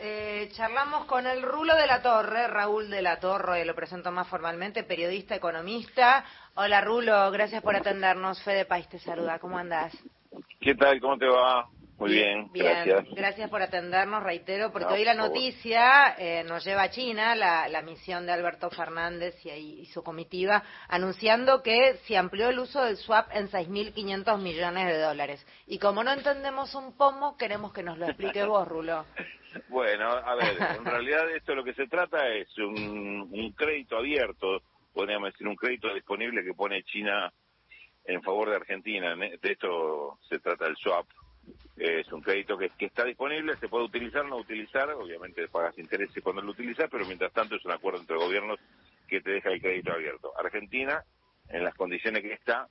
Eh, charlamos con el Rulo de la Torre, Raúl de la Torre, lo presento más formalmente, periodista, economista. Hola Rulo, gracias por atendernos. Fede País te saluda, ¿cómo andás? ¿Qué tal? ¿Cómo te va? Muy bien, gracias. Gracias por atendernos, reitero, porque hoy la noticia eh, nos lleva a China, la, la, misión de Alberto Fernández y, y, su comitiva, anunciando que se amplió el uso del swap en 6.500 millones de dólares. Y como no entendemos un pomo, queremos que nos lo explique vos, Rulo. Bueno, a ver, en realidad esto lo que se trata es un, un crédito abierto, podríamos decir un crédito disponible que pone China en favor de Argentina. De esto se trata el swap es un crédito que, está disponible, se puede utilizar, no utilizar, obviamente pagas intereses cuando lo utilizas, pero mientras tanto es un acuerdo entre gobiernos que te deja el crédito abierto. Argentina, en las condiciones que está,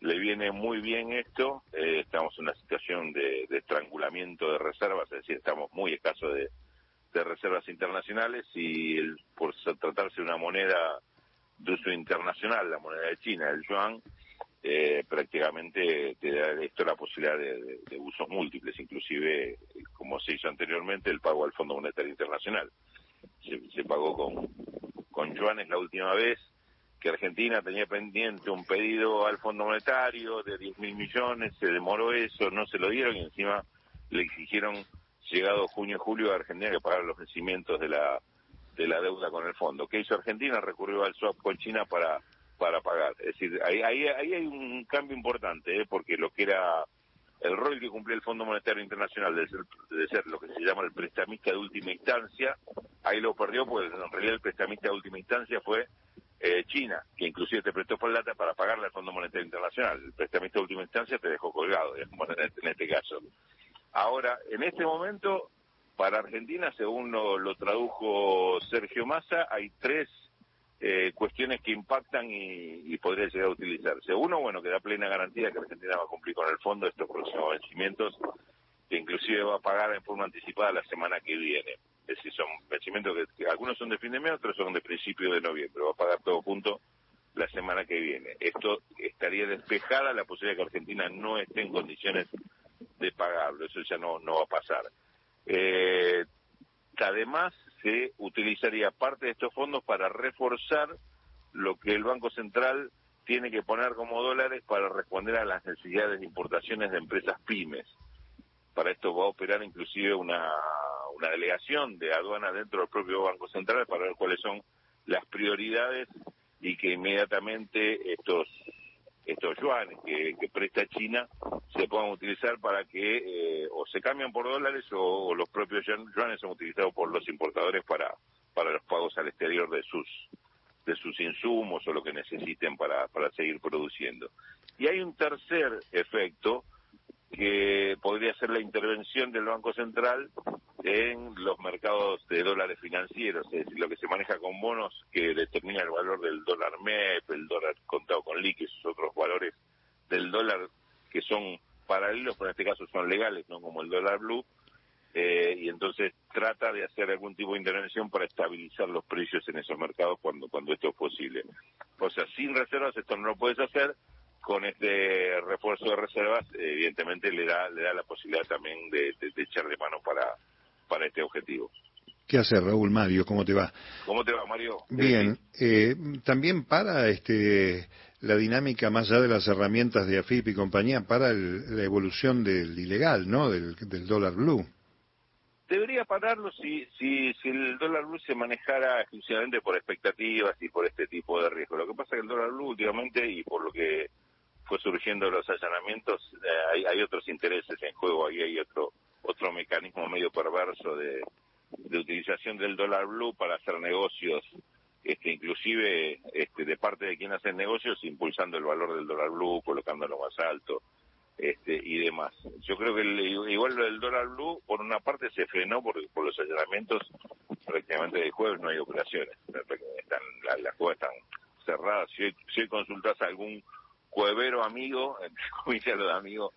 le viene muy bien esto, eh, estamos en una situación de, estrangulamiento de reservas, es decir, estamos muy escasos de, reservas internacionales y el, por tratarse de una moneda de uso internacional, la moneda de China, el yuan, eh, prácticamente te da esto la posibilidad de, usos múltiples, inclusive, como se hizo anteriormente, el pago al Fondo Monetario Internacional. Se, pagó con, con yuanes la última vez, que Argentina tenía pendiente un pedido al Fondo Monetario de 10 mil millones, se demoró eso, no se lo dieron y encima le exigieron, llegado junio julio, a Argentina que pagar los vencimientos de la, de la deuda con el fondo. ¿Qué hizo Argentina? Recurrió al swap con China para para pagar. Es decir, ahí, ahí, hay un cambio importante, ¿eh? porque lo que era el rol que cumplía el Fondo Monetario Internacional de ser, lo que se llama el prestamista de última instancia, ahí lo perdió, pues en realidad el prestamista de última instancia fue eh, China, que inclusive te prestó por lata para pagarle al Fondo Monetario Internacional. El prestamista de última instancia te dejó colgado, este, en este caso. Ahora, en este momento, para Argentina, según lo tradujo Sergio Massa, hay tres eh, cuestiones que impactan y, podría llegar a utilizarse. Uno, bueno, que da plena garantía que Argentina va a cumplir con el fondo estos próximos vencimientos, que inclusive va a pagar en forma anticipada la semana que viene. Es decir, son vencimientos que, algunos son de fin de mes, otros son de principio de noviembre. Va a pagar todo junto la semana que viene. Esto estaría despejada la posibilidad de que Argentina no esté en condiciones de pagarlo. Eso ya no, no va a pasar. Eh, además, se utilizaría parte de estos fondos para reforzar lo que el Banco Central tiene que poner como dólares para responder a las necesidades de importaciones de empresas pymes. Para esto va a operar inclusive una, una delegación de aduanas dentro del propio Banco Central para ver cuáles son las prioridades y que inmediatamente estos estos yuanes que, presta China se puedan utilizar para que eh, o se cambian por dólares o, los propios yuanes son utilizados por los importadores para, para los pagos al exterior de sus de sus insumos o lo que necesiten para, para seguir produciendo. Y hay un tercer efecto que podría ser la intervención del Banco Central en los mercados de dólares financieros, es decir, lo que se maneja con bonos que determina el valor del dólar MEP, el dólar contado con líquidos, otros valores del dólar que son paralelos, pero en este caso son legales, no como el dólar blue, eh, y entonces trata de hacer algún tipo de intervención para estabilizar los precios en esos mercados cuando, cuando esto es posible. O sea, sin reservas esto no lo puedes hacer, con este refuerzo de reservas, evidentemente le da, le da la posibilidad también de, echar de mano para, para este objetivo. ¿Qué hace Raúl Mario? ¿Cómo te va? ¿Cómo te va, Mario? Bien. Eh, también para este la dinámica más allá de las herramientas de AFIP y compañía para la evolución del ilegal, ¿no? Del, del dólar blue. Debería pararlo si, si, si el dólar blue se manejara exclusivamente por expectativas y por este tipo de riesgo. Lo que pasa es que el dólar blue últimamente, y por lo que fue surgiendo los allanamientos, eh, hay, otros intereses en juego, ahí hay otro otro mecanismo medio perverso de, utilización del dólar blue para hacer negocios, este, inclusive este, de parte de quien hace negocios, impulsando el valor del dólar blue, colocándolo más alto este, y demás. Yo creo que igual lo del dólar blue, por una parte se frenó por, por los allanamientos, prácticamente de jueves no hay operaciones, están, las, juegas están cerradas. Si hoy, si consultas a algún cuevero amigo, comillas de amigo,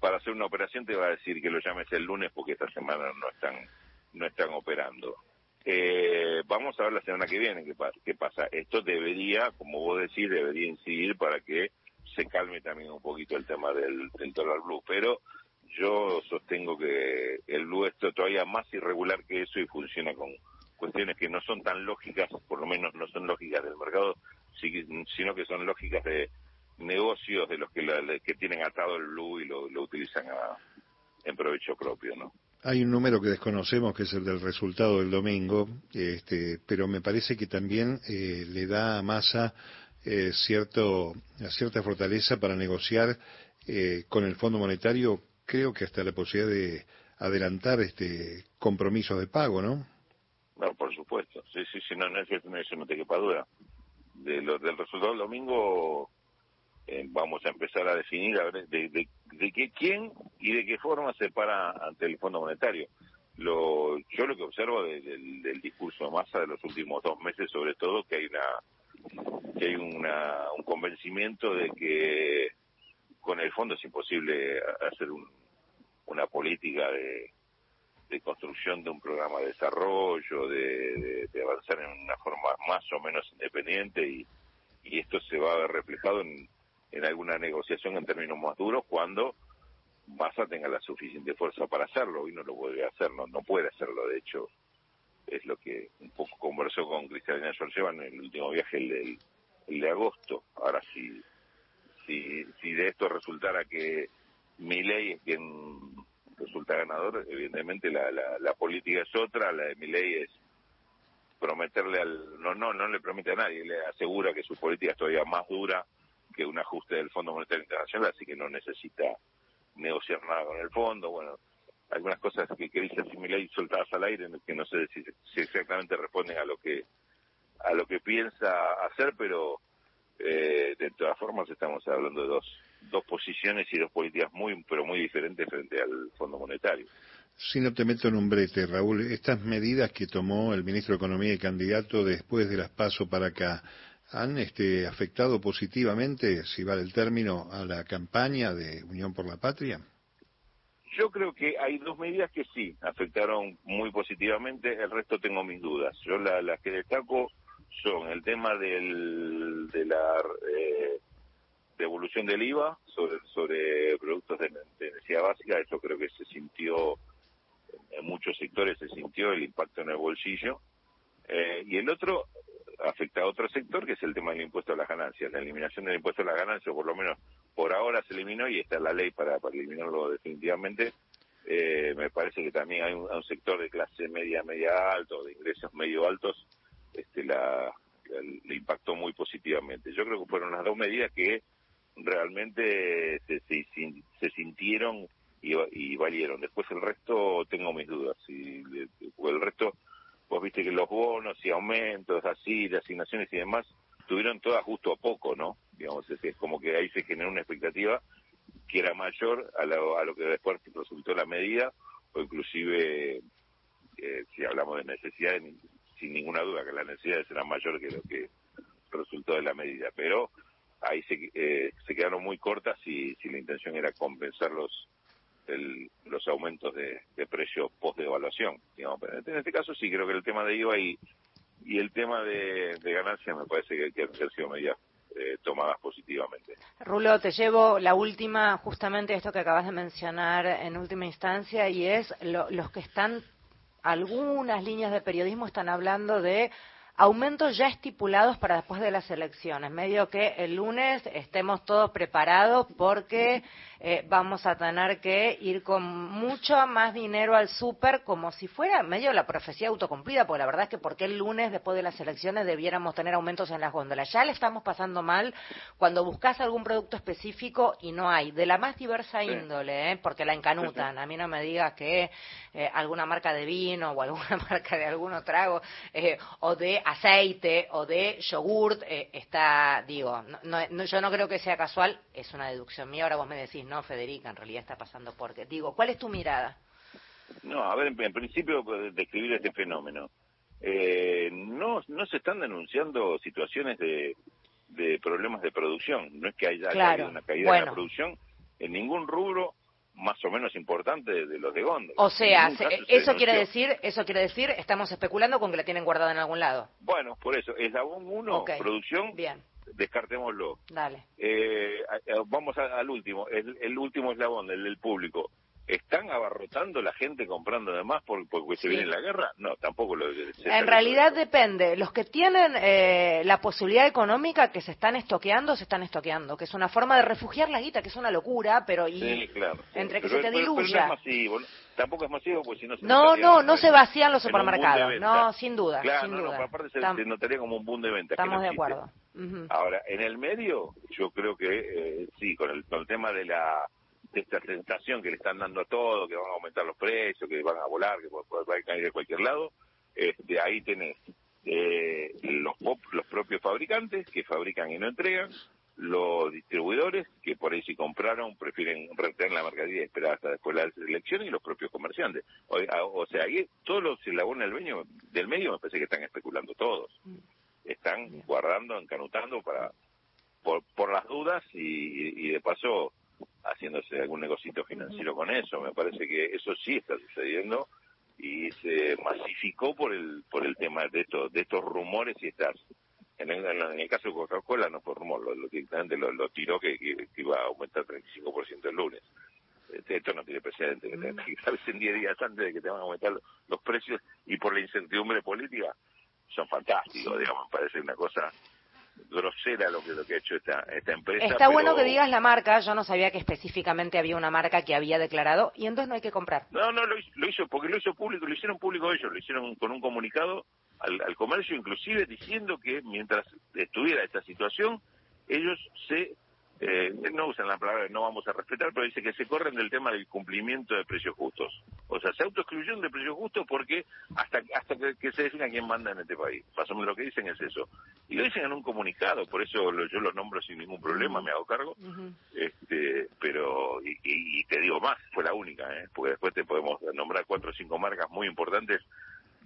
para hacer una operación te va a decir que lo llames el lunes porque esta semana no están, no están operando. Eh, vamos a ver la semana que viene qué, pasa. Esto debería, como vos decís, debería incidir para que se calme también un poquito el tema del, del dólar blue. Pero yo sostengo que el LU es todavía más irregular que eso y funciona con cuestiones que no son tan lógicas, por lo menos no son lógicas del mercado, sino que son lógicas de negocios de los que, que tienen atado el LU y lo, utilizan en provecho propio, ¿no? Hay un número que desconocemos, que es el del resultado del domingo, este, pero me parece que también eh, le da a Massa eh, cierto, cierta fortaleza para negociar eh, con el Fondo Monetario, creo que hasta la posibilidad de adelantar este compromisos de pago, ¿no? No, por supuesto. Sí, sí, sí, no, no, eso, no te quepa duda. De lo, del resultado del domingo eh, vamos a empezar a definir a ver de, de, qué, quién y de qué forma se para ante el Fondo Monetario. Lo, yo lo que observo del discurso de masa de los últimos dos meses, sobre todo, que hay una que hay una, un convencimiento de que con el fondo es imposible hacer una política de, de construcción de un programa de desarrollo, de, avanzar en una forma más o menos independiente y, y esto se va a ver reflejado en, en alguna negociación en términos más duros cuando Massa tenga la suficiente fuerza para hacerlo y no lo puede hacer, no, no puede hacerlo, de hecho es lo que un poco conversó con Cristalina Georgieva en el último viaje, el, el, de agosto. Ahora, si, si, si de esto resultara que mi ley es quien resulta ganador, evidentemente la, la, la política es otra, la de mi ley es prometerle al... No, no, no le promete a nadie, le asegura que su política es todavía más dura que un ajuste del Fondo Monetario Internacional, así que no necesita negociar nada con el fondo. Bueno, algunas cosas que, que dice Similay soltadas al aire, que no sé si, exactamente responden a lo que a lo que piensa hacer, pero eh, de todas formas estamos hablando de dos dos posiciones y dos políticas muy pero muy diferentes frente al Fondo Monetario. Si no te meto en un brete, Raúl, estas medidas que tomó el ministro de Economía y candidato después de las paso para acá, han este, afectado positivamente, si vale el término, a la campaña de Unión por la Patria? Yo creo que hay dos medidas que sí afectaron muy positivamente, el resto tengo mis dudas. Yo las que destaco son el tema del, de la eh, devolución del IVA sobre, sobre productos de, necesidad básica, eso creo que se sintió, en muchos sectores se sintió el impacto en el bolsillo. Eh, y el otro, afecta a otro sector, que es el tema del impuesto a las ganancias. La eliminación del impuesto a las ganancias, por lo menos por ahora se eliminó y está la ley para, para eliminarlo definitivamente. Eh, me parece que también hay un, sector de clase media, media alto, de ingresos medio altos, este, la, le impactó muy positivamente. Yo creo que fueron las dos medidas que realmente se, se, sintieron y, y, valieron. Después el resto tengo mis dudas. Y, el resto vos viste que los bonos y aumentos así, de asignaciones y demás, tuvieron todas justo a poco, ¿no? Digamos, es, como que ahí se generó una expectativa que era mayor a lo, a lo que después resultó la medida, o inclusive, eh, si hablamos de necesidades, sin ninguna duda que las necesidades eran mayores que lo que resultó de la medida, pero ahí se, eh, se quedaron muy cortas y si la intención era compensar los los aumentos de, de precio post devaluación. Digamos. en este caso sí, creo que el tema de IVA y, y el tema de, de ganancias me parece que, que han sido medidas eh, tomadas positivamente. Rulo, te llevo la última, justamente esto que acabas de mencionar en última instancia, y es los que están, algunas líneas de periodismo están hablando de aumentos ya estipulados para después de las elecciones, medio que el lunes estemos todos preparados porque eh, vamos a tener que ir con mucho más dinero al súper como si fuera medio la profecía autocumplida, porque la verdad es que porque el lunes después de las elecciones debiéramos tener aumentos en las góndolas. Ya le estamos pasando mal cuando buscas algún producto específico y no hay, de la más diversa índole, ¿eh? porque la encanutan. A mí no me digas que eh, alguna marca de vino o alguna marca de algún trago o de aceite o de yogurt está, digo, yo no creo que sea casual, es una deducción mía, ahora vos me decís, no, Federica, en realidad está pasando porque. Digo, ¿cuál es tu mirada? No, a ver, en, principio, pues, describir este fenómeno. Eh, no, no se están denunciando situaciones de, de problemas de producción. No es que haya una caída en la producción en ningún rubro más o menos importante de los de Góndola. O sea, eso quiere decir, eso quiere decir, estamos especulando con que la tienen guardada en algún lado. Bueno, por eso, eslabón uno, producción, Bien descartémoslo. Dale. Eh, vamos al último, el, último eslabón, el del público. ¿Están abarrotando la gente comprando además por, porque se viene la guerra? No, tampoco lo En realidad depende. Los que tienen eh, la posibilidad económica que se están estoqueando, se están estoqueando, que es una forma de refugiar la guita, que es una locura, pero y sí, claro. entre que se te diluya. no es masivo, tampoco es masivo, pues si no se No, no, no se vacían los supermercados. No, sin duda. Claro, sin duda. aparte se, notaría como un boom de venta. Estamos de acuerdo. Ahora, en el medio, yo creo que eh, sí, con el, con el tema de la de esta sensación que le están dando a todo, que van a aumentar los precios, que van a volar, que van a caer de cualquier lado, de ahí tenés eh, los, los propios fabricantes que fabrican y no entregan, los distribuidores que por ahí si compraron prefieren retener la mercadería y esperar hasta después de las elecciones y los propios comerciantes. O, sea, ahí todos los eslabones del medio, del medio me parece que están especulando todos. Están guardando, encanutando para por, por las dudas y, y de paso haciéndose algún negocito financiero con eso. Me parece que eso sí está sucediendo y se masificó por el por el tema de estos de estos rumores y estas en el, en el caso de Coca-Cola no fue rumor, lo, directamente lo, tiró que, iba a aumentar 35% el lunes. Este, esto no tiene precedente, que te, en 10 días antes de que te van a aumentar los precios y por la incertidumbre política son fantásticos, digamos, parece una cosa grosera lo que, lo que ha hecho esta, esta empresa. Está bueno que digas la marca, yo no sabía que específicamente había una marca que había declarado y entonces no hay que comprar. No, no, lo hizo, porque lo hizo público, lo hicieron público ellos, lo hicieron con un comunicado al, al comercio inclusive diciendo que mientras estuviera esta situación ellos se eh, no usan la palabra no vamos a respetar, pero dice que se corren del tema del cumplimiento de precios justos. O sea, se autoexcluyeron de precios justos porque hasta hasta que, se defina quién manda en este país. Más o menos lo que dicen es eso. Y lo dicen en un comunicado, por eso yo los nombro sin ningún problema, me hago cargo. este Pero, y, te digo más, fue la única, ¿eh? porque después te podemos nombrar cuatro o cinco marcas muy importantes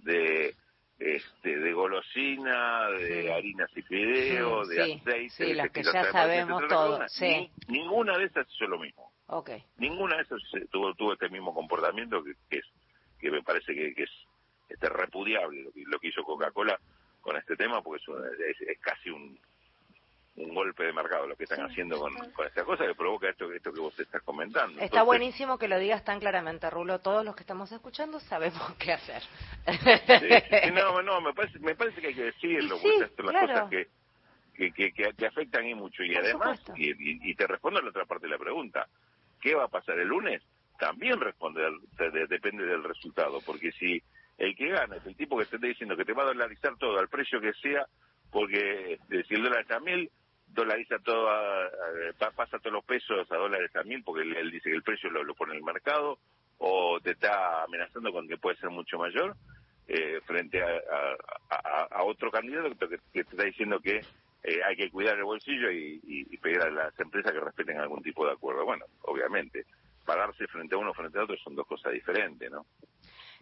de este, de golosina, de harinas y fideos, de aceite. Sí, las que ya sabemos todo. Sí. ninguna de esas hizo lo mismo. Okay. Ninguna de esas tuvo, tuvo este mismo comportamiento que, es que me parece que, es este repudiable lo que, lo que hizo Coca-Cola con este tema, porque es casi un, un golpe de mercado lo que están haciendo con, esta cosa que provoca esto, esto que vos estás comentando. Está buenísimo que lo digas tan claramente, Rulo. Todos los que estamos escuchando sabemos qué hacer. no, no, me parece, me parece que hay que decirlo, porque estas son las cosas que, que, que, afectan y mucho. Y además, y, te respondo a la otra parte de la pregunta, ¿qué va a pasar el lunes? También responde, depende del resultado, porque si el que gana es el tipo que te está diciendo que te va a dolarizar todo al precio que sea, porque este, si el dólar está a mil, dolariza todo, pasa todos los pesos a dólares también, porque él, dice que el precio lo, pone en el mercado, o te está amenazando con que puede ser mucho mayor, eh, frente a, otro candidato que, te está diciendo que eh, hay que cuidar el bolsillo y, y, pedir a las empresas que respeten algún tipo de acuerdo. Bueno, obviamente, pararse frente a uno frente a otro son dos cosas diferentes, ¿no?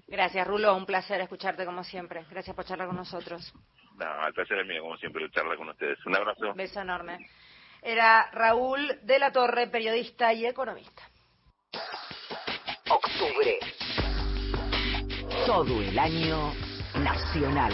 Gracias, Rulo. Un placer escucharte como siempre. Gracias por charlar con nosotros. No, el placer es mío, como siempre, charlar con ustedes. Un abrazo. Beso enorme. Era Raúl de la Torre, periodista y economista. Octubre. Todo el año nacional.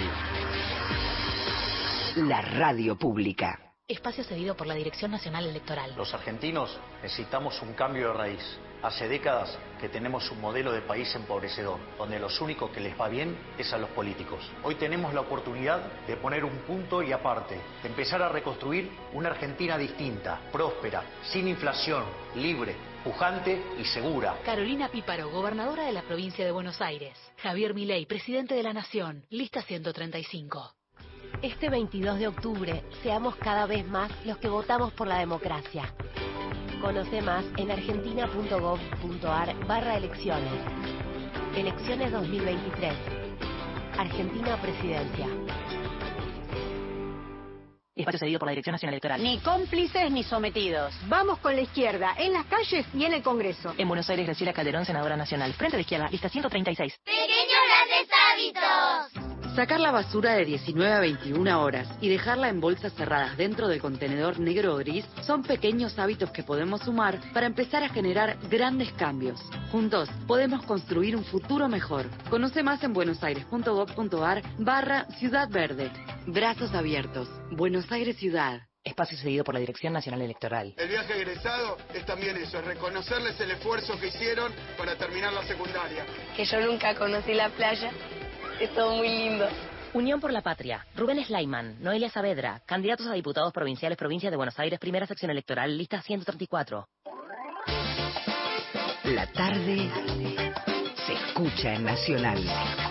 La radio pública espacio cedido por la Dirección Nacional Electoral. Los argentinos necesitamos un cambio de raíz. Hace décadas que tenemos un modelo de país empobrecedor, donde los únicos que les va bien es a los políticos. Hoy tenemos la oportunidad de poner un punto y aparte, de empezar a reconstruir una Argentina distinta, próspera, sin inflación, libre, pujante y segura. Carolina Píparo, gobernadora de la provincia de Buenos Aires. Javier Milei, presidente de la Nación. Lista 135. Este 22 de octubre, seamos cada vez más los que votamos por la democracia. Conoce más en argentina.gov.ar barra elecciones. Elecciones 2023. Argentina Presidencia. Espacio cedido por la Dirección Nacional Electoral. Ni cómplices ni sometidos. Vamos con la izquierda, en las calles y en el Congreso. En Buenos Aires, Graciela Calderón, senadora nacional. Frente a la izquierda, lista 136. Pequeños grandes hábitos. Sacar la basura de 19 a 21 horas y dejarla en bolsas cerradas dentro del contenedor negro o gris son pequeños hábitos que podemos sumar para empezar a generar grandes cambios. Juntos podemos construir un futuro mejor. Conoce más en buenosaires.gov.ar barra Ciudad Verde. Brazos abiertos. Buenos Aires Ciudad. Espacio cedido por la Dirección Nacional Electoral. El viaje egresado es también eso, es reconocerles el esfuerzo que hicieron para terminar la secundaria. Que yo nunca conocí la playa, es todo muy lindo. Unión por la Patria, Rubén Slayman, Noelia Saavedra, candidatos a diputados provinciales, provincia de Buenos Aires, primera sección electoral, lista 134. La tarde se escucha en Nacional.